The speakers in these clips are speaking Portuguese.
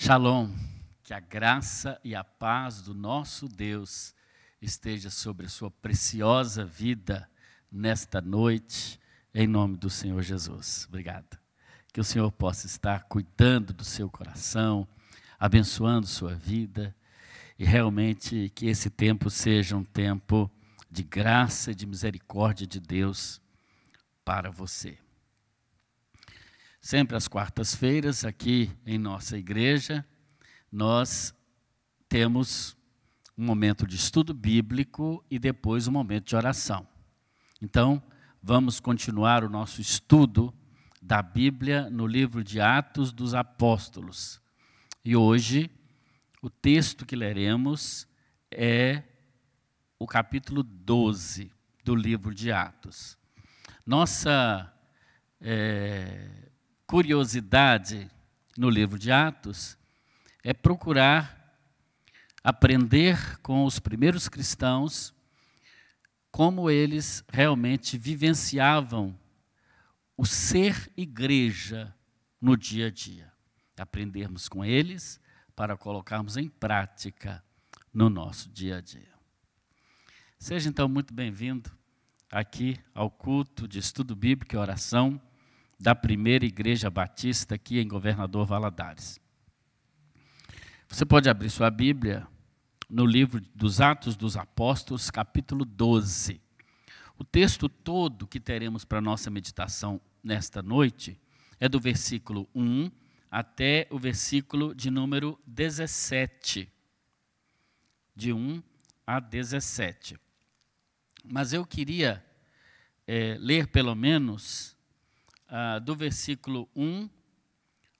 Shalom, que a graça e a paz do nosso Deus esteja sobre a sua preciosa vida nesta noite, em nome do Senhor Jesus. Obrigado. Que o Senhor possa estar cuidando do seu coração, abençoando sua vida e realmente que esse tempo seja um tempo de graça e de misericórdia de Deus para você. Sempre às quartas-feiras, aqui em nossa igreja, nós temos um momento de estudo bíblico e depois um momento de oração. Então, vamos continuar o nosso estudo da Bíblia no livro de Atos dos Apóstolos. E hoje, o texto que leremos é o capítulo 12 do livro de Atos. Nossa é, curiosidade no livro de Atos é procurar aprender com os primeiros cristãos como eles realmente vivenciavam o ser igreja no dia a dia. Aprendermos com eles para colocarmos em prática no nosso dia a dia. Seja então muito bem-vindo aqui ao culto de estudo bíblico e oração da primeira igreja batista aqui em Governador Valadares. Você pode abrir sua Bíblia no livro dos Atos dos Apóstolos, capítulo 12. O texto todo que teremos para nossa meditação nesta noite é do versículo 1 até o versículo de número 17. De 1 a 17. Mas eu queria é, ler pelo menos ah, do versículo 1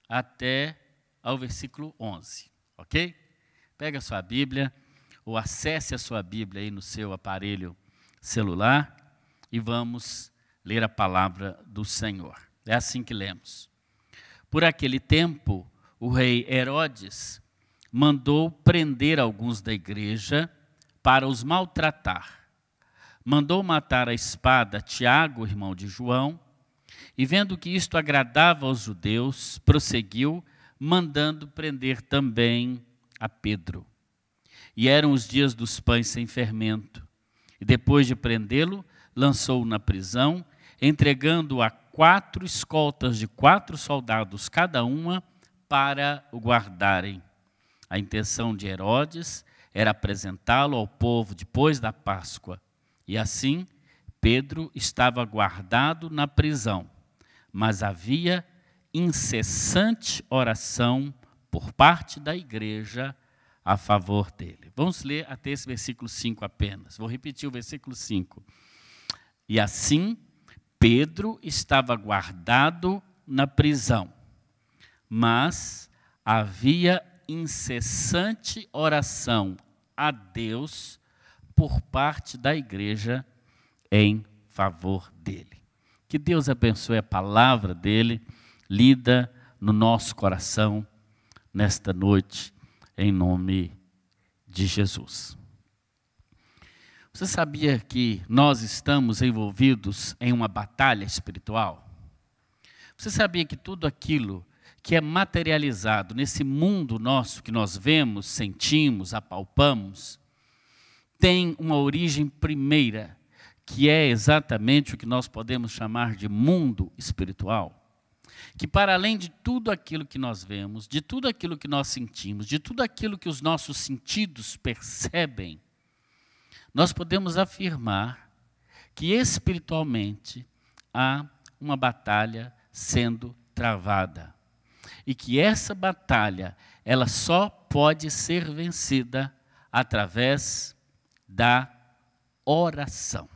até ao versículo 11, ok? Pega a sua Bíblia, ou acesse a sua Bíblia aí no seu aparelho celular e vamos ler a palavra do Senhor. É assim que lemos. Por aquele tempo, o rei Herodes mandou prender alguns da igreja para os maltratar. Mandou matar a espada Tiago, irmão de João, e vendo que isto agradava aos judeus, prosseguiu, mandando prender também a Pedro. E eram os dias dos pães sem fermento. E depois de prendê-lo, lançou-o na prisão, entregando-o a quatro escoltas de quatro soldados cada uma para o guardarem. A intenção de Herodes era apresentá-lo ao povo depois da Páscoa. E assim, Pedro estava guardado na prisão mas havia incessante oração por parte da igreja a favor dele. Vamos ler até esse versículo 5 apenas. Vou repetir o versículo 5. E assim, Pedro estava guardado na prisão, mas havia incessante oração a Deus por parte da igreja em favor dele. Que Deus abençoe a palavra dele, lida no nosso coração nesta noite, em nome de Jesus. Você sabia que nós estamos envolvidos em uma batalha espiritual? Você sabia que tudo aquilo que é materializado nesse mundo nosso que nós vemos, sentimos, apalpamos, tem uma origem primeira que é exatamente o que nós podemos chamar de mundo espiritual, que para além de tudo aquilo que nós vemos, de tudo aquilo que nós sentimos, de tudo aquilo que os nossos sentidos percebem, nós podemos afirmar que espiritualmente há uma batalha sendo travada. E que essa batalha, ela só pode ser vencida através da oração.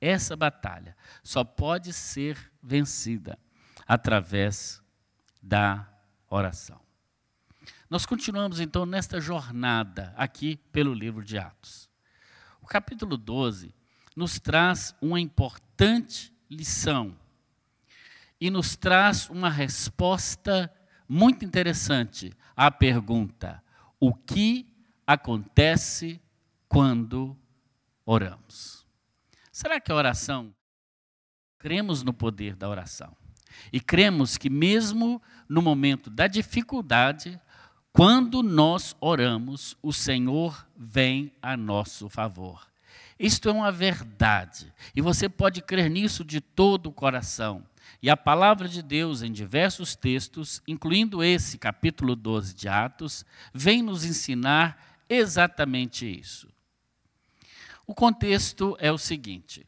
Essa batalha só pode ser vencida através da oração. Nós continuamos então nesta jornada aqui pelo livro de Atos. O capítulo 12 nos traz uma importante lição e nos traz uma resposta muito interessante à pergunta: o que acontece quando oramos? Será que a oração? Cremos no poder da oração. E cremos que, mesmo no momento da dificuldade, quando nós oramos, o Senhor vem a nosso favor. Isto é uma verdade, e você pode crer nisso de todo o coração. E a palavra de Deus, em diversos textos, incluindo esse capítulo 12 de Atos, vem nos ensinar exatamente isso. O contexto é o seguinte: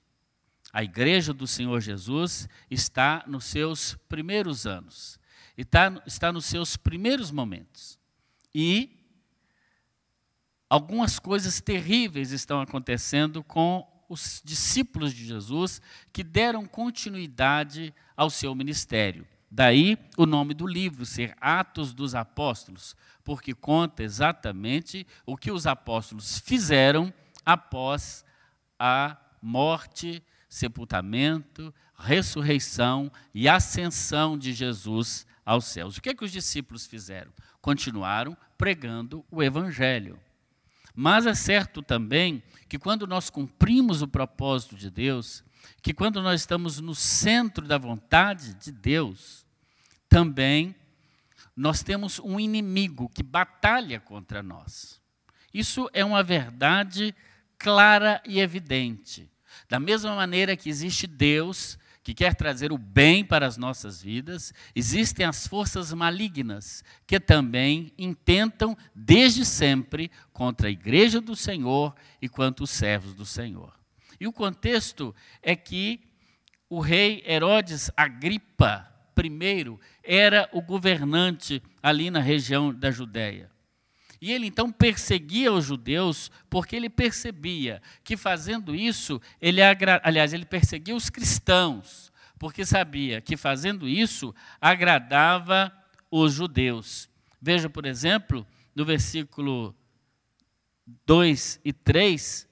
a igreja do Senhor Jesus está nos seus primeiros anos, está, está nos seus primeiros momentos. E algumas coisas terríveis estão acontecendo com os discípulos de Jesus que deram continuidade ao seu ministério. Daí o nome do livro ser Atos dos Apóstolos, porque conta exatamente o que os apóstolos fizeram após a morte, sepultamento, ressurreição e ascensão de Jesus aos céus. O que, é que os discípulos fizeram? Continuaram pregando o Evangelho. Mas é certo também que quando nós cumprimos o propósito de Deus, que quando nós estamos no centro da vontade de Deus, também nós temos um inimigo que batalha contra nós. Isso é uma verdade clara e evidente. Da mesma maneira que existe Deus que quer trazer o bem para as nossas vidas, existem as forças malignas que também intentam desde sempre contra a igreja do Senhor e contra os servos do Senhor. E o contexto é que o rei Herodes Agripa I era o governante ali na região da Judéia. E ele então perseguia os judeus porque ele percebia que fazendo isso, ele aliás, ele perseguia os cristãos, porque sabia que fazendo isso agradava os judeus. Veja, por exemplo, no versículo 2 e 3,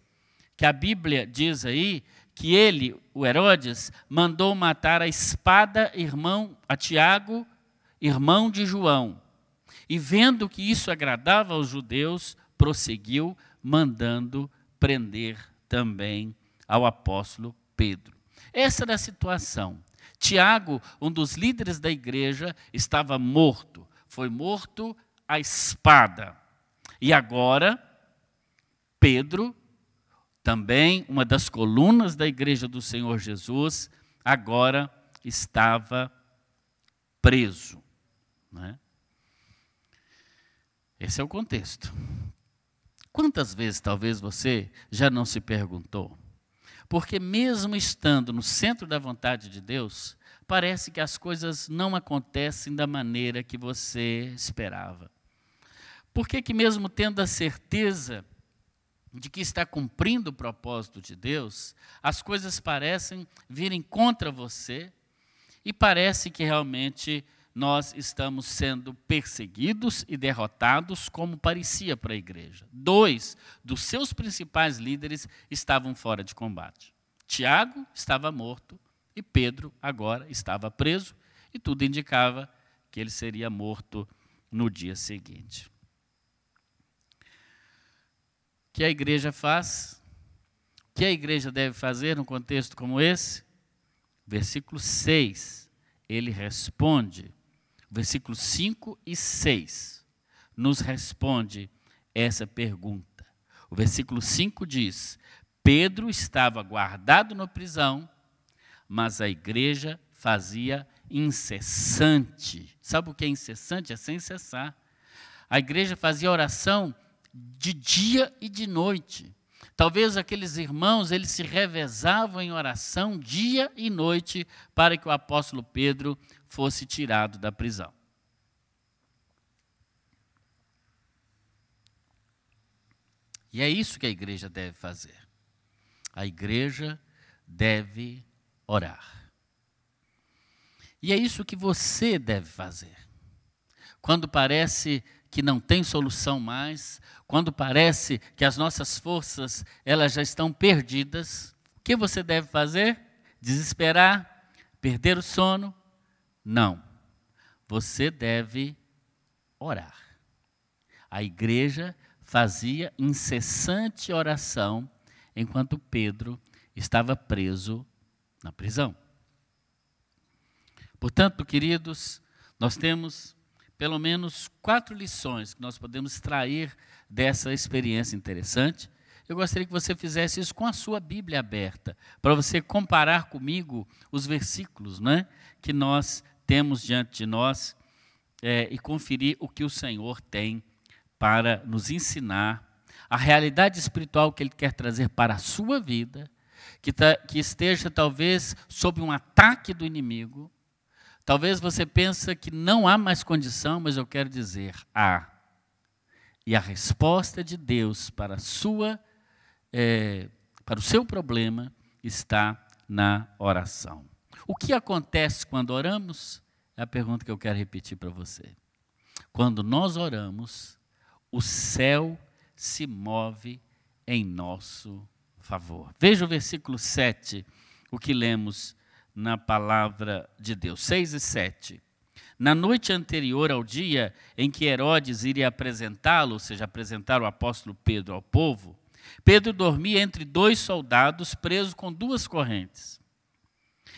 que a Bíblia diz aí que ele, o Herodes, mandou matar a espada irmão a Tiago, irmão de João. E vendo que isso agradava aos judeus, prosseguiu, mandando prender também ao apóstolo Pedro. Essa era a situação. Tiago, um dos líderes da igreja, estava morto. Foi morto à espada. E agora, Pedro, também uma das colunas da igreja do Senhor Jesus, agora estava preso. Né? Esse é o contexto. Quantas vezes talvez você já não se perguntou? Porque, mesmo estando no centro da vontade de Deus, parece que as coisas não acontecem da maneira que você esperava. Por que, mesmo tendo a certeza de que está cumprindo o propósito de Deus, as coisas parecem virem contra você e parece que realmente nós estamos sendo perseguidos e derrotados, como parecia para a igreja. Dois dos seus principais líderes estavam fora de combate. Tiago estava morto e Pedro agora estava preso, e tudo indicava que ele seria morto no dia seguinte. O que a igreja faz? O que a igreja deve fazer num contexto como esse? Versículo 6, ele responde versículos 5 e 6 nos responde essa pergunta. O versículo 5 diz: Pedro estava guardado na prisão, mas a igreja fazia incessante. Sabe o que é incessante? É sem cessar. A igreja fazia oração de dia e de noite. Talvez aqueles irmãos, eles se revezavam em oração dia e noite para que o apóstolo Pedro fosse tirado da prisão. E é isso que a igreja deve fazer. A igreja deve orar. E é isso que você deve fazer. Quando parece que não tem solução mais, quando parece que as nossas forças elas já estão perdidas, o que você deve fazer? Desesperar, perder o sono, não. Você deve orar. A igreja fazia incessante oração enquanto Pedro estava preso na prisão. Portanto, queridos, nós temos pelo menos quatro lições que nós podemos extrair dessa experiência interessante. Eu gostaria que você fizesse isso com a sua Bíblia aberta, para você comparar comigo os versículos né, que nós temos diante de nós é, e conferir o que o Senhor tem para nos ensinar, a realidade espiritual que Ele quer trazer para a sua vida, que, tá, que esteja talvez sob um ataque do inimigo, Talvez você pense que não há mais condição, mas eu quero dizer, há. E a resposta de Deus para, sua, é, para o seu problema está na oração. O que acontece quando oramos? É a pergunta que eu quero repetir para você. Quando nós oramos, o céu se move em nosso favor. Veja o versículo 7, o que lemos na palavra de Deus. 6 e 7. Na noite anterior ao dia em que Herodes iria apresentá-lo, ou seja, apresentar o apóstolo Pedro ao povo, Pedro dormia entre dois soldados presos com duas correntes.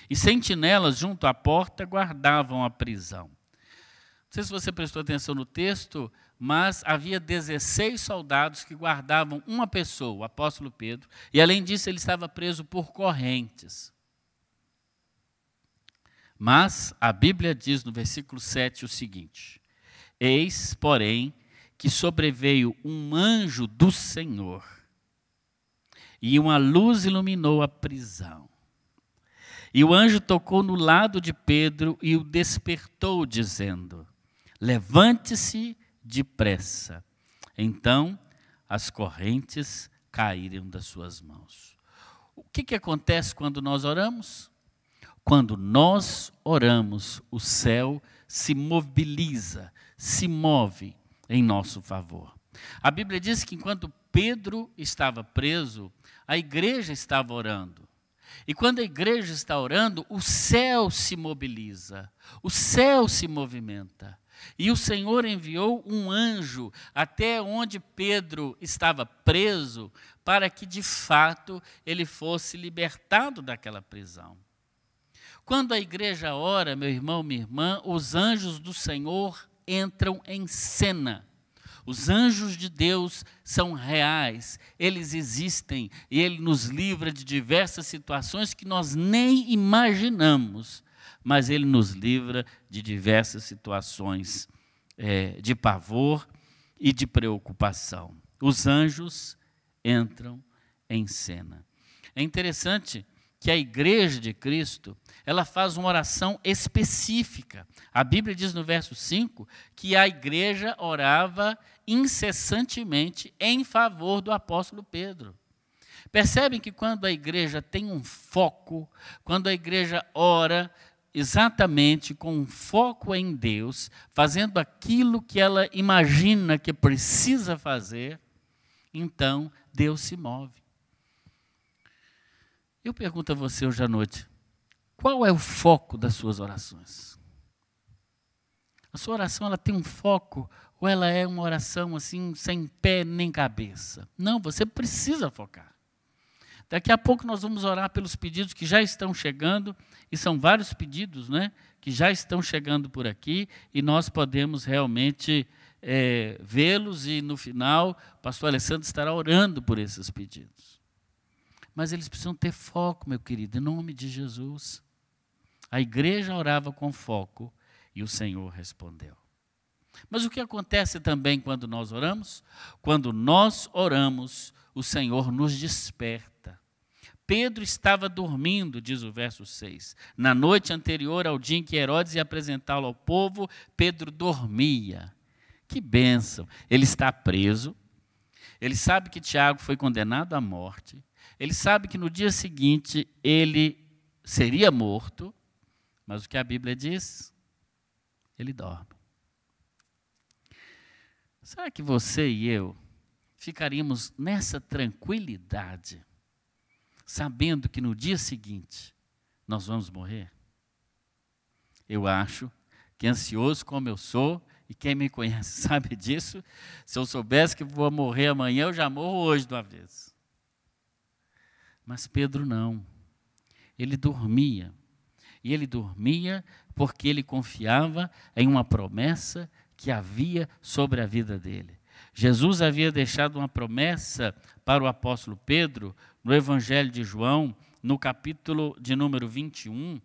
E sentinelas junto à porta guardavam a prisão. Não sei se você prestou atenção no texto, mas havia 16 soldados que guardavam uma pessoa, o apóstolo Pedro, e além disso ele estava preso por correntes. Mas a Bíblia diz no versículo 7 o seguinte: Eis, porém, que sobreveio um anjo do Senhor, e uma luz iluminou a prisão. E o anjo tocou no lado de Pedro e o despertou, dizendo: Levante-se depressa. Então as correntes caíram das suas mãos. O que, que acontece quando nós oramos? Quando nós oramos, o céu se mobiliza, se move em nosso favor. A Bíblia diz que enquanto Pedro estava preso, a igreja estava orando. E quando a igreja está orando, o céu se mobiliza, o céu se movimenta. E o Senhor enviou um anjo até onde Pedro estava preso, para que de fato ele fosse libertado daquela prisão. Quando a igreja ora, meu irmão, minha irmã, os anjos do Senhor entram em cena. Os anjos de Deus são reais, eles existem e ele nos livra de diversas situações que nós nem imaginamos, mas ele nos livra de diversas situações é, de pavor e de preocupação. Os anjos entram em cena. É interessante que a igreja de Cristo, ela faz uma oração específica. A Bíblia diz no verso 5 que a igreja orava incessantemente em favor do apóstolo Pedro. Percebem que quando a igreja tem um foco, quando a igreja ora exatamente com um foco em Deus, fazendo aquilo que ela imagina que precisa fazer, então Deus se move. Eu pergunto a você hoje à noite: qual é o foco das suas orações? A sua oração ela tem um foco ou ela é uma oração assim sem pé nem cabeça? Não, você precisa focar. Daqui a pouco nós vamos orar pelos pedidos que já estão chegando, e são vários pedidos né, que já estão chegando por aqui, e nós podemos realmente é, vê-los, e no final o pastor Alessandro estará orando por esses pedidos. Mas eles precisam ter foco, meu querido, em nome de Jesus. A igreja orava com foco e o Senhor respondeu. Mas o que acontece também quando nós oramos? Quando nós oramos, o Senhor nos desperta. Pedro estava dormindo, diz o verso 6. Na noite anterior ao dia em que Herodes ia apresentá-lo ao povo, Pedro dormia. Que bênção! Ele está preso, ele sabe que Tiago foi condenado à morte, ele sabe que no dia seguinte ele seria morto, mas o que a Bíblia diz? Ele dorme. Será que você e eu ficaríamos nessa tranquilidade, sabendo que no dia seguinte nós vamos morrer? Eu acho que ansioso como eu sou, e quem me conhece sabe disso, se eu soubesse que vou morrer amanhã, eu já morro hoje de uma vez. Mas Pedro não. Ele dormia. E ele dormia porque ele confiava em uma promessa que havia sobre a vida dele. Jesus havia deixado uma promessa para o apóstolo Pedro no Evangelho de João, no capítulo de número 21,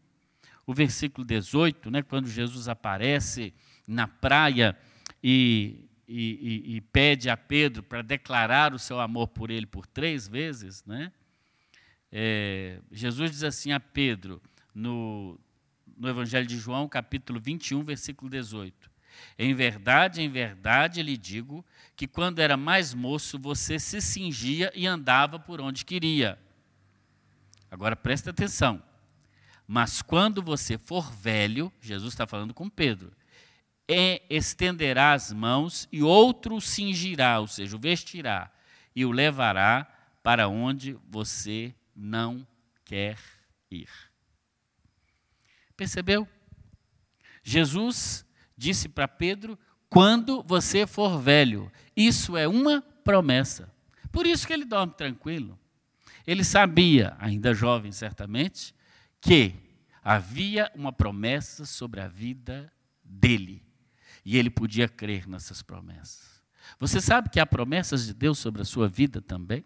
o versículo 18, né, quando Jesus aparece na praia e, e, e, e pede a Pedro para declarar o seu amor por ele por três vezes, né? É, Jesus diz assim a Pedro, no, no Evangelho de João, capítulo 21, versículo 18: Em verdade, em verdade lhe digo que quando era mais moço você se cingia e andava por onde queria. Agora presta atenção. Mas quando você for velho, Jesus está falando com Pedro, e estenderá as mãos e outro cingirá, ou seja, o vestirá, e o levará para onde você não quer ir. Percebeu? Jesus disse para Pedro: quando você for velho, isso é uma promessa. Por isso que ele dorme tranquilo. Ele sabia, ainda jovem certamente, que havia uma promessa sobre a vida dele. E ele podia crer nessas promessas. Você sabe que há promessas de Deus sobre a sua vida também?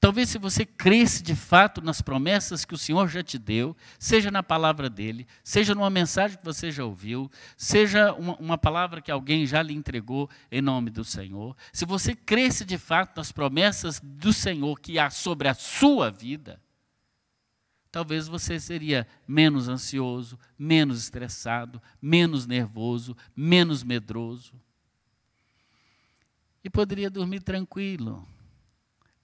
Talvez se você cresce de fato nas promessas que o Senhor já te deu, seja na palavra dele, seja numa mensagem que você já ouviu, seja uma, uma, palavra que alguém já lhe entregou em nome do Senhor, se você cresce de fato nas promessas do Senhor que há sobre a sua vida, talvez você seria menos ansioso, menos estressado, menos nervoso, menos medroso. E poderia dormir tranquilo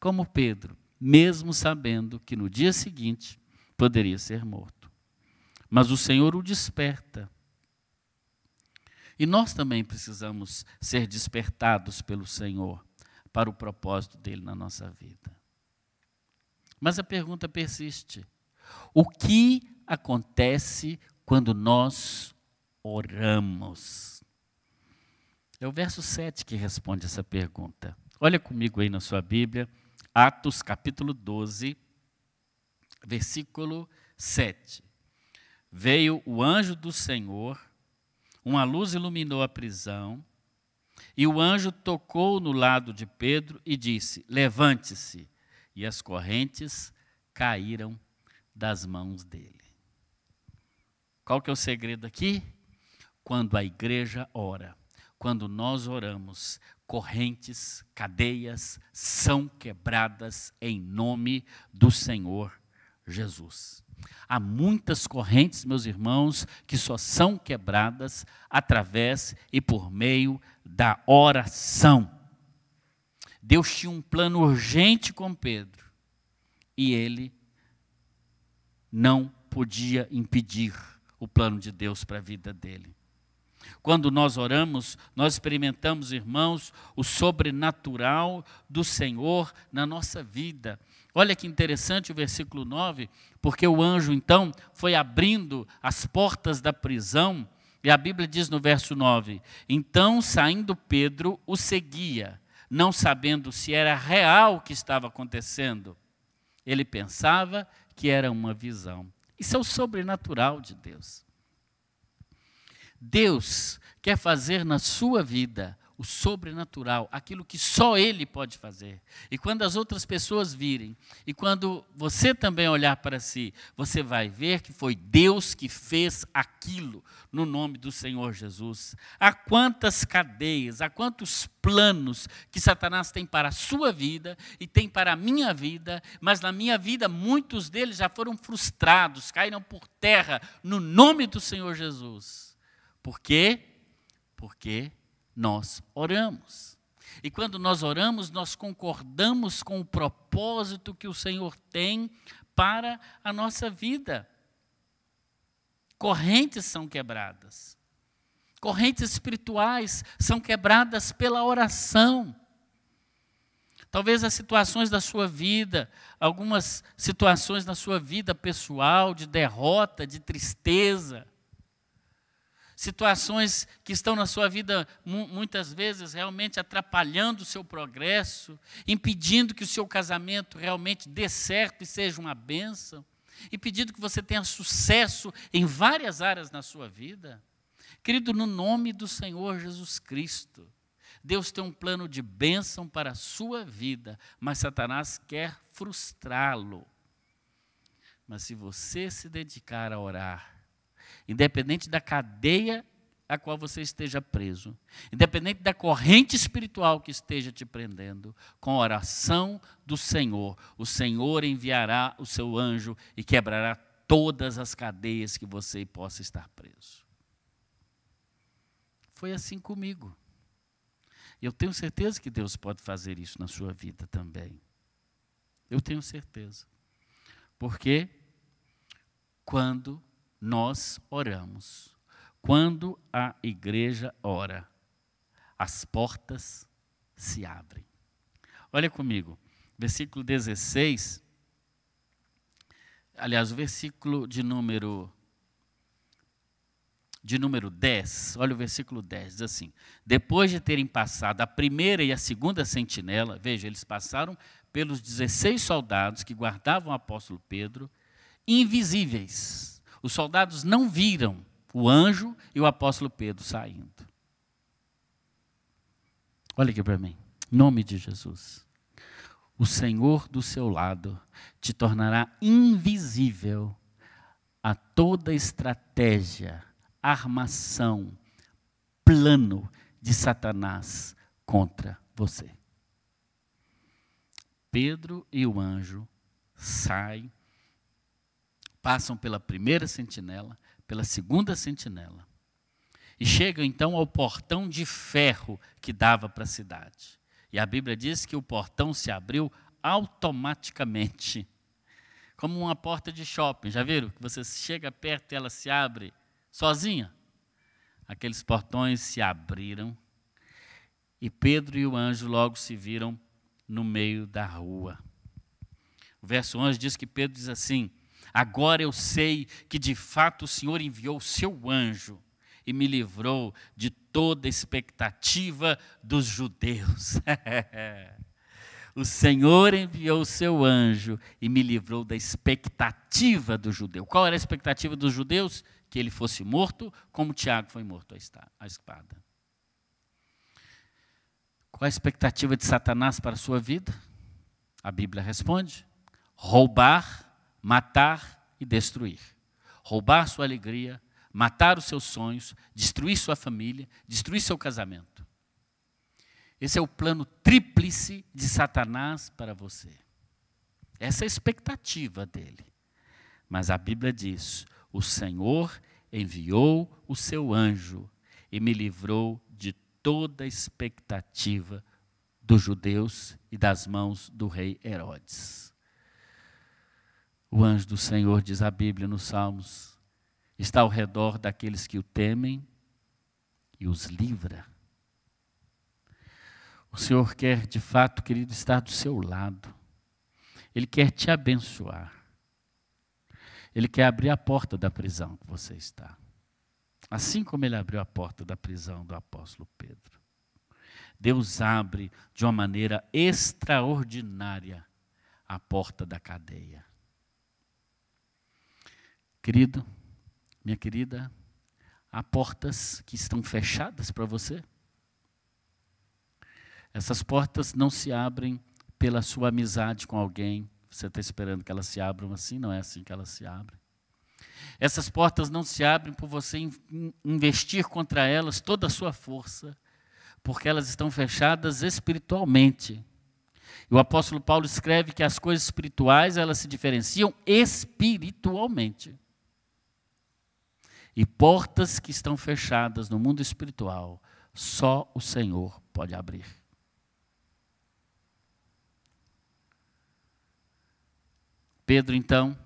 como Pedro, mesmo sabendo que no dia seguinte poderia ser morto. Mas o Senhor o desperta. E nós também precisamos ser despertados pelo Senhor para o propósito dele na nossa vida. Mas a pergunta persiste: o que acontece quando nós oramos? É o verso 7 que responde essa pergunta. Olha comigo aí na sua Bíblia, Atos capítulo 12, versículo 7. Veio o anjo do Senhor, uma luz iluminou a prisão, e o anjo tocou no lado de Pedro e disse: Levante-se. E as correntes caíram das mãos dele. Qual que é o segredo aqui? Quando a igreja ora, quando nós oramos, correntes, cadeias são quebradas em nome do Senhor Jesus. Há muitas correntes, meus irmãos, que só são quebradas através e por meio da oração. Deus tinha um plano urgente com Pedro e ele não podia impedir o plano de Deus para a vida dele. Quando nós oramos, nós experimentamos, irmãos, o sobrenatural do Senhor na nossa vida. Olha que interessante o versículo 9, porque o anjo então foi abrindo as portas da prisão, e a Bíblia diz no verso 9: Então, saindo Pedro, o seguia, não sabendo se era real o que estava acontecendo. Ele pensava que era uma visão. Isso é o sobrenatural de Deus. Deus quer fazer na sua vida o sobrenatural, aquilo que só Ele pode fazer. E quando as outras pessoas virem, e quando você também olhar para si, você vai ver que foi Deus que fez aquilo no nome do Senhor Jesus. Há quantas cadeias, há quantos planos que Satanás tem para a sua vida e tem para a minha vida, mas na minha vida muitos deles já foram frustrados, caíram por terra no nome do Senhor Jesus. Por quê? Porque nós oramos. E quando nós oramos, nós concordamos com o propósito que o Senhor tem para a nossa vida. Correntes são quebradas. Correntes espirituais são quebradas pela oração. Talvez as situações da sua vida, algumas situações na sua vida pessoal, de derrota, de tristeza, situações que estão na sua vida muitas vezes realmente atrapalhando o seu progresso, impedindo que o seu casamento realmente dê certo e seja uma bênção, impedindo que você tenha sucesso em várias áreas na sua vida. Querido, no nome do Senhor Jesus Cristo, Deus tem um plano de bênção para a sua vida, mas Satanás quer frustrá-lo. Mas se você se dedicar a orar, independente da cadeia a qual você esteja preso, independente da corrente espiritual que esteja te prendendo, com a oração do Senhor, o Senhor enviará o seu anjo e quebrará todas as cadeias que você possa estar preso. Foi assim comigo. Eu tenho certeza que Deus pode fazer isso na sua vida também. Eu tenho certeza. Porque quando nós oramos, quando a igreja ora, as portas se abrem. Olha comigo, versículo 16. Aliás, o versículo de número de número 10, olha o versículo 10, diz assim: Depois de terem passado a primeira e a segunda sentinela, veja, eles passaram pelos 16 soldados que guardavam o apóstolo Pedro, invisíveis. Os soldados não viram o anjo e o apóstolo Pedro saindo. Olha aqui para mim, nome de Jesus. O Senhor do seu lado te tornará invisível a toda estratégia armação, plano de Satanás contra você. Pedro e o anjo saem, passam pela primeira sentinela, pela segunda sentinela, e chegam então ao portão de ferro que dava para a cidade. E a Bíblia diz que o portão se abriu automaticamente como uma porta de shopping. Já viram? Que você chega perto e ela se abre sozinha. Aqueles portões se abriram e Pedro e o anjo logo se viram no meio da rua. O verso 11 diz que Pedro diz assim: Agora eu sei que de fato o Senhor enviou o seu anjo e me livrou de toda expectativa dos judeus. o Senhor enviou o seu anjo e me livrou da expectativa do judeu. Qual era a expectativa dos judeus? Que ele fosse morto, como Tiago foi morto à espada. Qual a expectativa de Satanás para a sua vida? A Bíblia responde: roubar, matar e destruir. Roubar sua alegria, matar os seus sonhos, destruir sua família, destruir seu casamento. Esse é o plano tríplice de Satanás para você. Essa é a expectativa dele. Mas a Bíblia diz: o Senhor enviou o seu anjo e me livrou de toda a expectativa dos judeus e das mãos do rei Herodes. O anjo do Senhor, diz a Bíblia nos Salmos, está ao redor daqueles que o temem e os livra. O Senhor quer, de fato, querido, estar do seu lado. Ele quer te abençoar. Ele quer abrir a porta da prisão que você está. Assim como ele abriu a porta da prisão do apóstolo Pedro. Deus abre de uma maneira extraordinária a porta da cadeia. Querido, minha querida, há portas que estão fechadas para você? Essas portas não se abrem pela sua amizade com alguém. Você está esperando que elas se abram assim? Não é assim que elas se abrem. Essas portas não se abrem por você investir contra elas toda a sua força, porque elas estão fechadas espiritualmente. E o apóstolo Paulo escreve que as coisas espirituais elas se diferenciam espiritualmente. E portas que estão fechadas no mundo espiritual, só o Senhor pode abrir. Pedro, então,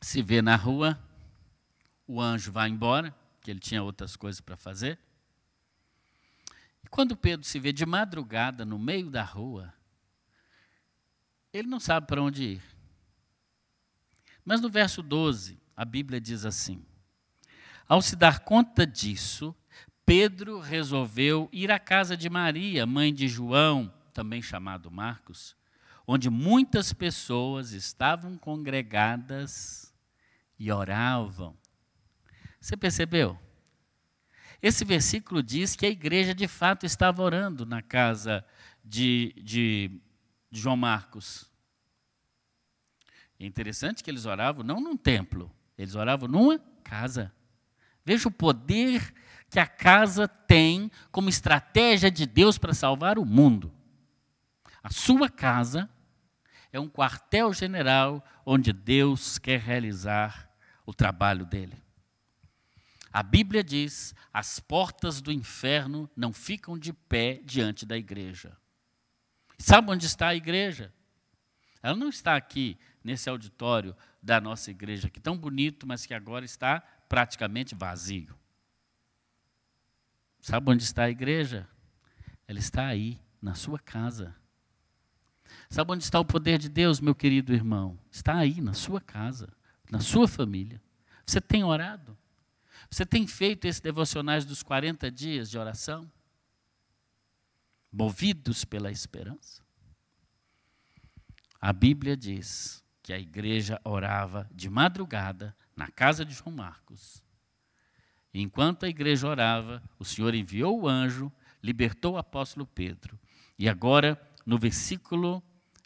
se vê na rua, o anjo vai embora, que ele tinha outras coisas para fazer. E quando Pedro se vê de madrugada no meio da rua, ele não sabe para onde ir. Mas no verso 12, a Bíblia diz assim: Ao se dar conta disso, Pedro resolveu ir à casa de Maria, mãe de João, também chamado Marcos, onde muitas pessoas estavam congregadas e oravam. Você percebeu? esse versículo diz que a igreja de fato estava orando na casa de, de, João Marcos. É interessante que eles oravam não num templo, eles oravam numa casa. Veja o poder que a casa tem como estratégia de Deus para salvar o mundo. A sua casa é um quartel-general onde Deus quer realizar o trabalho dele. A Bíblia diz: as portas do inferno não ficam de pé diante da igreja. Sabe onde está a igreja? Ela não está aqui nesse auditório da nossa igreja, que tão bonito, mas que agora está praticamente vazio. Sabe onde está a igreja? Ela está aí, na sua casa. Sabe onde está o poder de Deus, meu querido irmão? Está aí, na sua casa, na sua família. Você tem orado? Você tem feito esses devocionais dos 40 dias de oração? Movidos pela esperança? A Bíblia diz que a igreja orava de madrugada na casa de João Marcos. Enquanto a igreja orava, o Senhor enviou o anjo, libertou o apóstolo Pedro. E agora, no versículo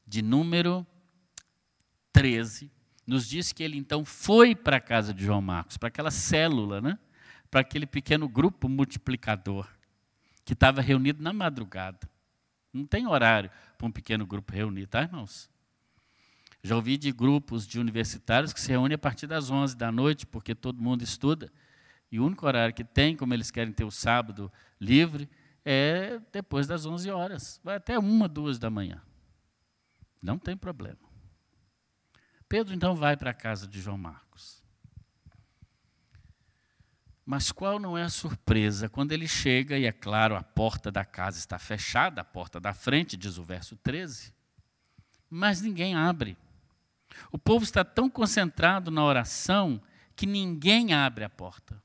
de número 13, nos diz que ele então foi para a casa de João Marcos, para aquela célula, né? para aquele pequeno grupo multiplicador, que estava reunido na madrugada. Não tem horário para um pequeno grupo reunir, tá, irmãos? Já ouvi de grupos de universitários que se reúnem a partir das 11 da noite, porque todo mundo estuda. E o único horário que tem, como eles querem ter o sábado livre, é depois das 11 horas. Vai até uma, duas da manhã. Não tem problema. Pedro então vai para a casa de João Marcos. Mas qual não é a surpresa quando ele chega e, é claro, a porta da casa está fechada, a porta da frente, diz o verso 13, mas ninguém abre. O povo está tão concentrado na oração que ninguém abre a porta.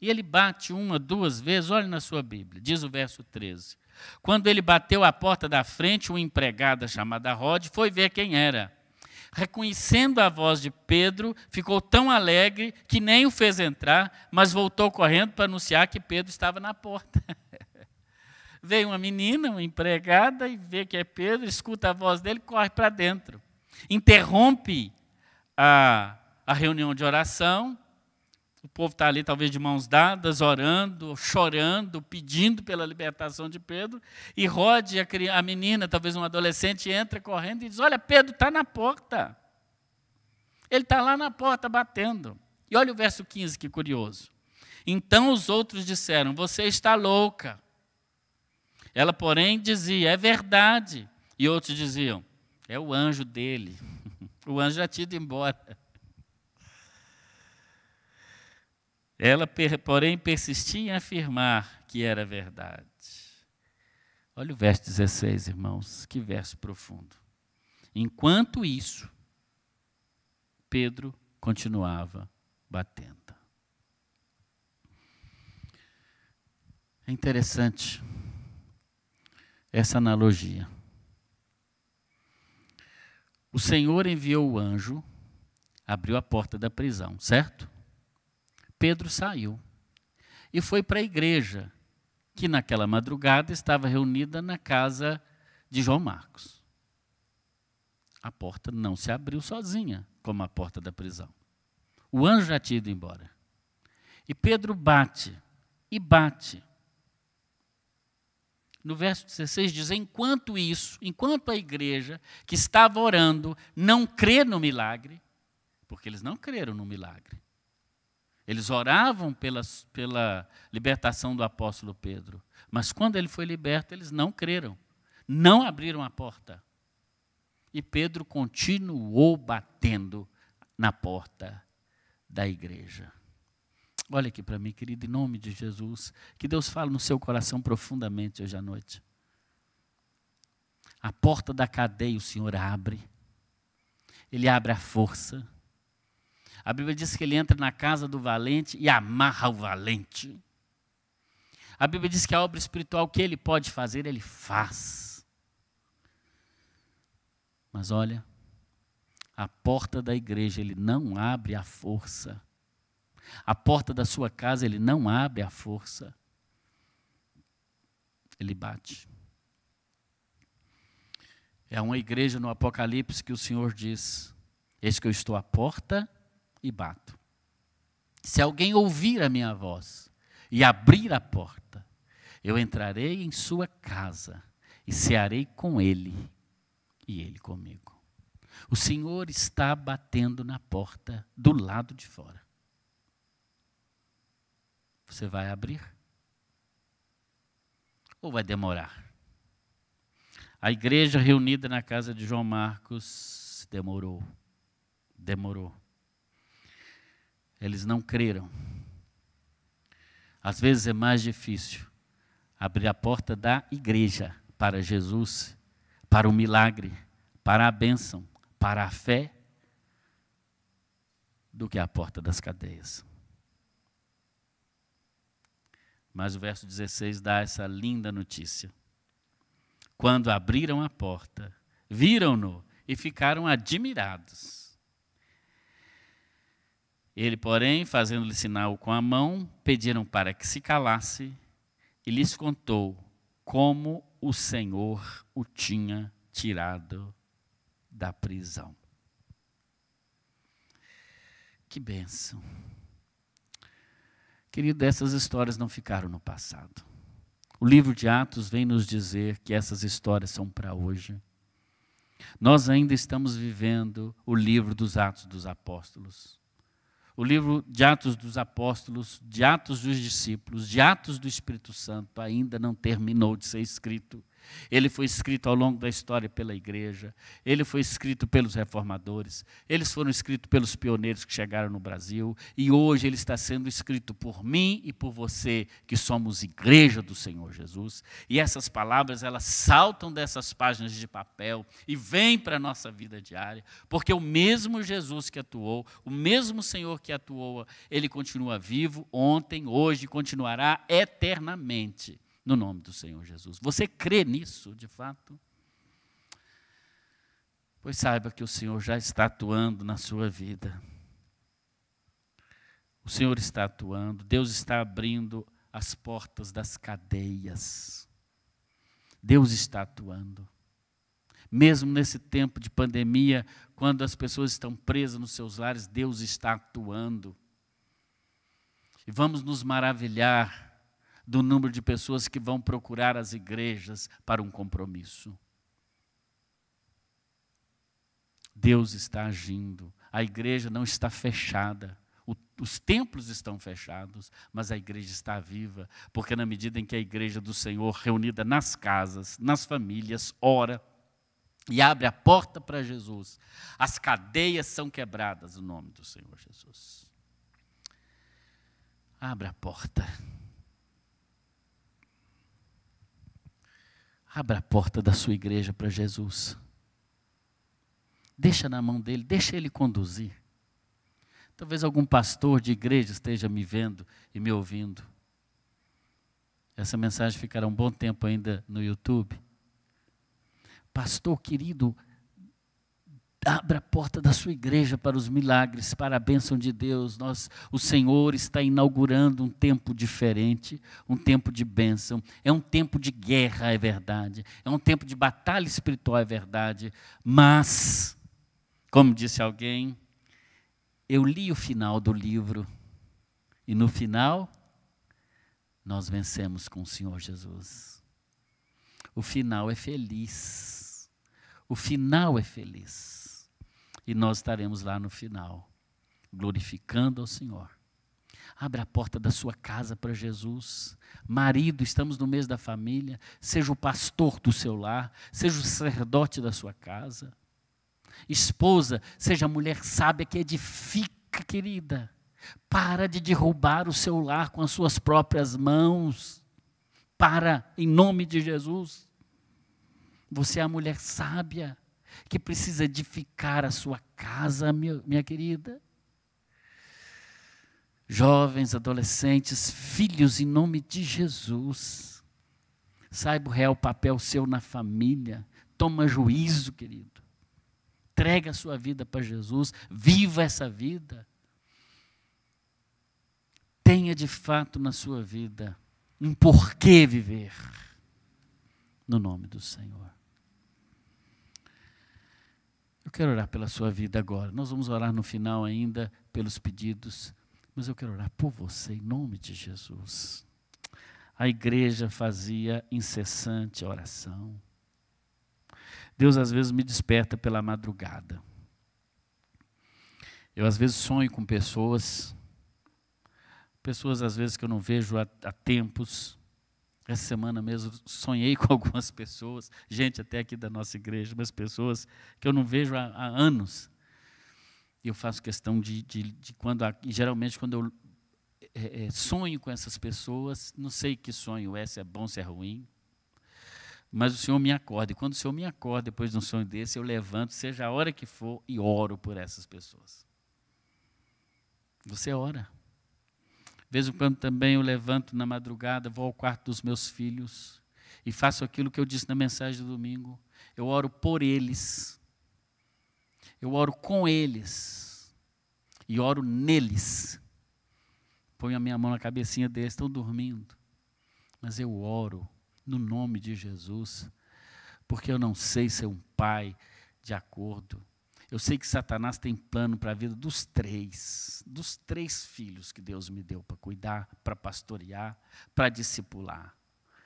E ele bate uma, duas vezes, olhe na sua Bíblia, diz o verso 13. Quando ele bateu a porta da frente, uma empregada chamada Rod foi ver quem era reconhecendo a voz de Pedro, ficou tão alegre que nem o fez entrar, mas voltou correndo para anunciar que Pedro estava na porta. Veio uma menina, uma empregada, e vê que é Pedro, escuta a voz dele, corre para dentro. Interrompe a, a reunião de oração, o povo está ali, talvez de mãos dadas, orando, chorando, pedindo pela libertação de Pedro. E Rode, a, menina, talvez um adolescente, entra correndo e diz: Olha, Pedro está na porta. Ele está lá na porta batendo. E olha o verso 15, que curioso. Então os outros disseram: Você está louca. Ela, porém, dizia: É verdade. E outros diziam: É o anjo dele. O anjo já tinha ido embora. Ela, porém, persistia em afirmar que era verdade. Olha o verso 16, irmãos, que verso profundo. Enquanto isso, Pedro continuava batendo. É interessante essa analogia. O Senhor enviou o anjo, abriu a porta da prisão, certo? Pedro saiu e foi para a igreja, que naquela madrugada estava reunida na casa de João Marcos. A porta não se abriu sozinha, como a porta da prisão. O anjo já tinha ido embora. E Pedro bate, e bate. No verso 16 diz: Enquanto isso, enquanto a igreja que estava orando não crê no milagre, porque eles não creram no milagre, eles oravam pela, pela libertação do apóstolo Pedro. Mas quando ele foi liberto, eles não creram. Não abriram a porta. E Pedro continuou batendo na porta da igreja. Olha aqui para mim, querido, em nome de Jesus. Que Deus fale no seu coração profundamente hoje à noite. A porta da cadeia o Senhor abre. Ele abre a força. A Bíblia diz que ele entra na casa do valente e amarra o valente. A Bíblia diz que a obra espiritual que ele pode fazer, ele faz. Mas olha, a porta da igreja ele não abre à força. A porta da sua casa ele não abre à força. Ele bate. É uma igreja no Apocalipse que o Senhor diz: Eis que eu estou à porta e bato. Se alguém ouvir a minha voz e abrir a porta, eu entrarei em sua casa e cearei com ele e ele comigo. O Senhor está batendo na porta do lado de fora. Você vai abrir? Ou vai demorar? A igreja reunida na casa de João Marcos demorou. Demorou. Eles não creram. Às vezes é mais difícil abrir a porta da igreja para Jesus, para o milagre, para a bênção, para a fé, do que a porta das cadeias. Mas o verso 16 dá essa linda notícia. Quando abriram a porta, viram-no e ficaram admirados. Ele, porém, fazendo-lhe sinal com a mão, pediram para que se calasse e lhes contou como o Senhor o tinha tirado da prisão. Que bênção. Querido, essas histórias não ficaram no passado. O livro de Atos vem nos dizer que essas histórias são para hoje. Nós ainda estamos vivendo o livro dos Atos dos Apóstolos. O livro de Atos dos Apóstolos, de Atos dos Discípulos, de Atos do Espírito Santo ainda não terminou de ser escrito. Ele foi escrito ao longo da história pela igreja, ele foi escrito pelos reformadores, eles foram escritos pelos pioneiros que chegaram no Brasil, e hoje ele está sendo escrito por mim e por você, que somos igreja do Senhor Jesus. E essas palavras, elas saltam dessas páginas de papel e vêm para a nossa vida diária, porque o mesmo Jesus que atuou, o mesmo Senhor que atuou, ele continua vivo ontem, hoje, continuará eternamente no nome do Senhor Jesus. Você crê nisso, de fato? Pois saiba que o Senhor já está atuando na sua vida. O Senhor está atuando, Deus está abrindo as portas das cadeias. Deus está atuando. Mesmo nesse tempo de pandemia, quando as pessoas estão presas nos seus lares, Deus está atuando. E vamos nos maravilhar do número de pessoas que vão procurar as igrejas para um compromisso. Deus está agindo, a igreja não está fechada. O, os templos estão fechados, mas a igreja está viva, porque na medida em que a igreja do Senhor, reunida nas casas, nas famílias, ora e abre a porta para Jesus, as cadeias são quebradas no nome do Senhor Jesus. Abra a porta. Abra a porta da sua igreja para Jesus. Deixa na mão dele, deixa ele conduzir. Talvez algum pastor de igreja esteja me vendo e me ouvindo. Essa mensagem ficará um bom tempo ainda no YouTube. Pastor querido, Abra a porta da sua igreja para os milagres, para a bênção de Deus. Nós, o Senhor está inaugurando um tempo diferente, um tempo de bênção. É um tempo de guerra, é verdade. É um tempo de batalha espiritual, é verdade. Mas, como disse alguém, eu li o final do livro e no final nós vencemos com o Senhor Jesus. O final é feliz. O final é feliz e nós estaremos lá no final, glorificando ao Senhor. Abra a porta da sua casa para Jesus. Marido, estamos no mês da família. Seja o pastor do seu lar, seja o sacerdote da sua casa. Esposa, seja a mulher sábia que edifica, querida. Para de derrubar o seu lar com as suas próprias mãos. Para, em nome de Jesus. Você é a mulher sábia que precisa edificar a sua casa, minha, minha querida. Jovens, adolescentes, filhos, em nome de Jesus. Saiba o real papel seu na família. Toma juízo, querido. Entrega a sua vida para Jesus. Viva essa vida. tenha de fato na sua vida um porquê viver no nome do Senhor. Eu quero orar pela sua vida agora. Nós vamos orar no final ainda pelos pedidos, mas eu quero orar por você em nome de Jesus. A igreja fazia incessante oração. Deus às vezes me desperta pela madrugada. Eu às vezes sonho com pessoas, pessoas às vezes que eu não vejo há, há tempos. Essa semana mesmo sonhei com algumas pessoas, gente até aqui da nossa igreja, mas pessoas que eu não vejo há, há anos. E eu faço questão de, de, de quando, geralmente quando eu é, é, sonho com essas pessoas, não sei que sonho é, se é bom, se é ruim, mas o Senhor me acorda. E quando o Senhor me acorda depois de um sonho desse, eu levanto, seja a hora que for, e oro por essas pessoas. Você ora. De vez em quando também eu levanto na madrugada, vou ao quarto dos meus filhos e faço aquilo que eu disse na mensagem do domingo. Eu oro por eles. Eu oro com eles. E oro neles. Ponho a minha mão na cabecinha deles, estão dormindo. Mas eu oro no nome de Jesus, porque eu não sei ser um pai de acordo eu sei que Satanás tem plano para a vida dos três, dos três filhos que Deus me deu para cuidar, para pastorear, para discipular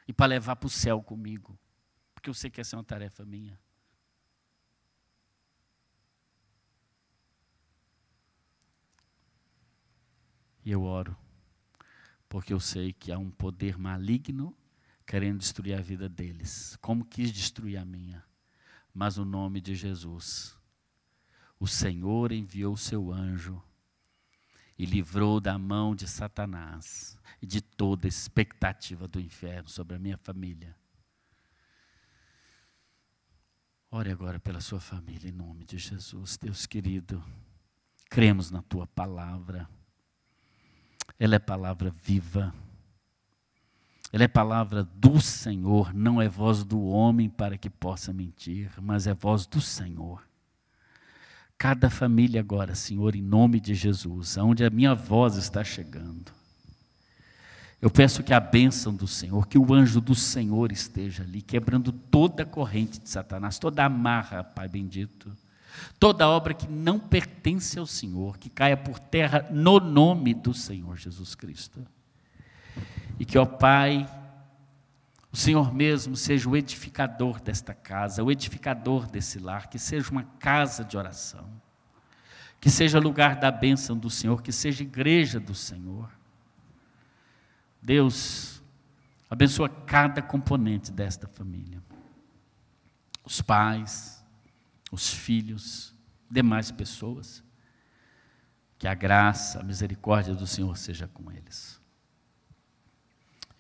e para levar para o céu comigo, porque eu sei que essa é uma tarefa minha. E eu oro, porque eu sei que há um poder maligno querendo destruir a vida deles, como quis destruir a minha. Mas o nome de Jesus o Senhor enviou o seu anjo e livrou da mão de Satanás e de toda expectativa do inferno sobre a minha família. Ore agora pela sua família em nome de Jesus, Deus querido. Cremos na tua palavra. Ela é palavra viva. Ela é palavra do Senhor, não é voz do homem para que possa mentir, mas é voz do Senhor cada família agora, Senhor, em nome de Jesus, aonde a minha voz está chegando. Eu peço que a bênção do Senhor, que o anjo do Senhor esteja ali, quebrando toda a corrente de Satanás, toda amarra, Pai bendito, toda obra que não pertence ao Senhor, que caia por terra no nome do Senhor Jesus Cristo. E que, ó Pai, o Senhor mesmo seja o edificador desta casa, o edificador desse lar, que seja uma casa de oração, que seja lugar da bênção do Senhor, que seja igreja do Senhor. Deus, abençoa cada componente desta família, os pais, os filhos, demais pessoas, que a graça, a misericórdia do Senhor seja com eles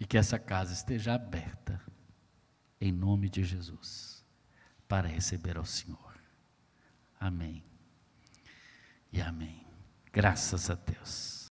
e que essa casa esteja aberta, em nome de Jesus, para receber ao Senhor. Amém. E amém. Graças a Deus.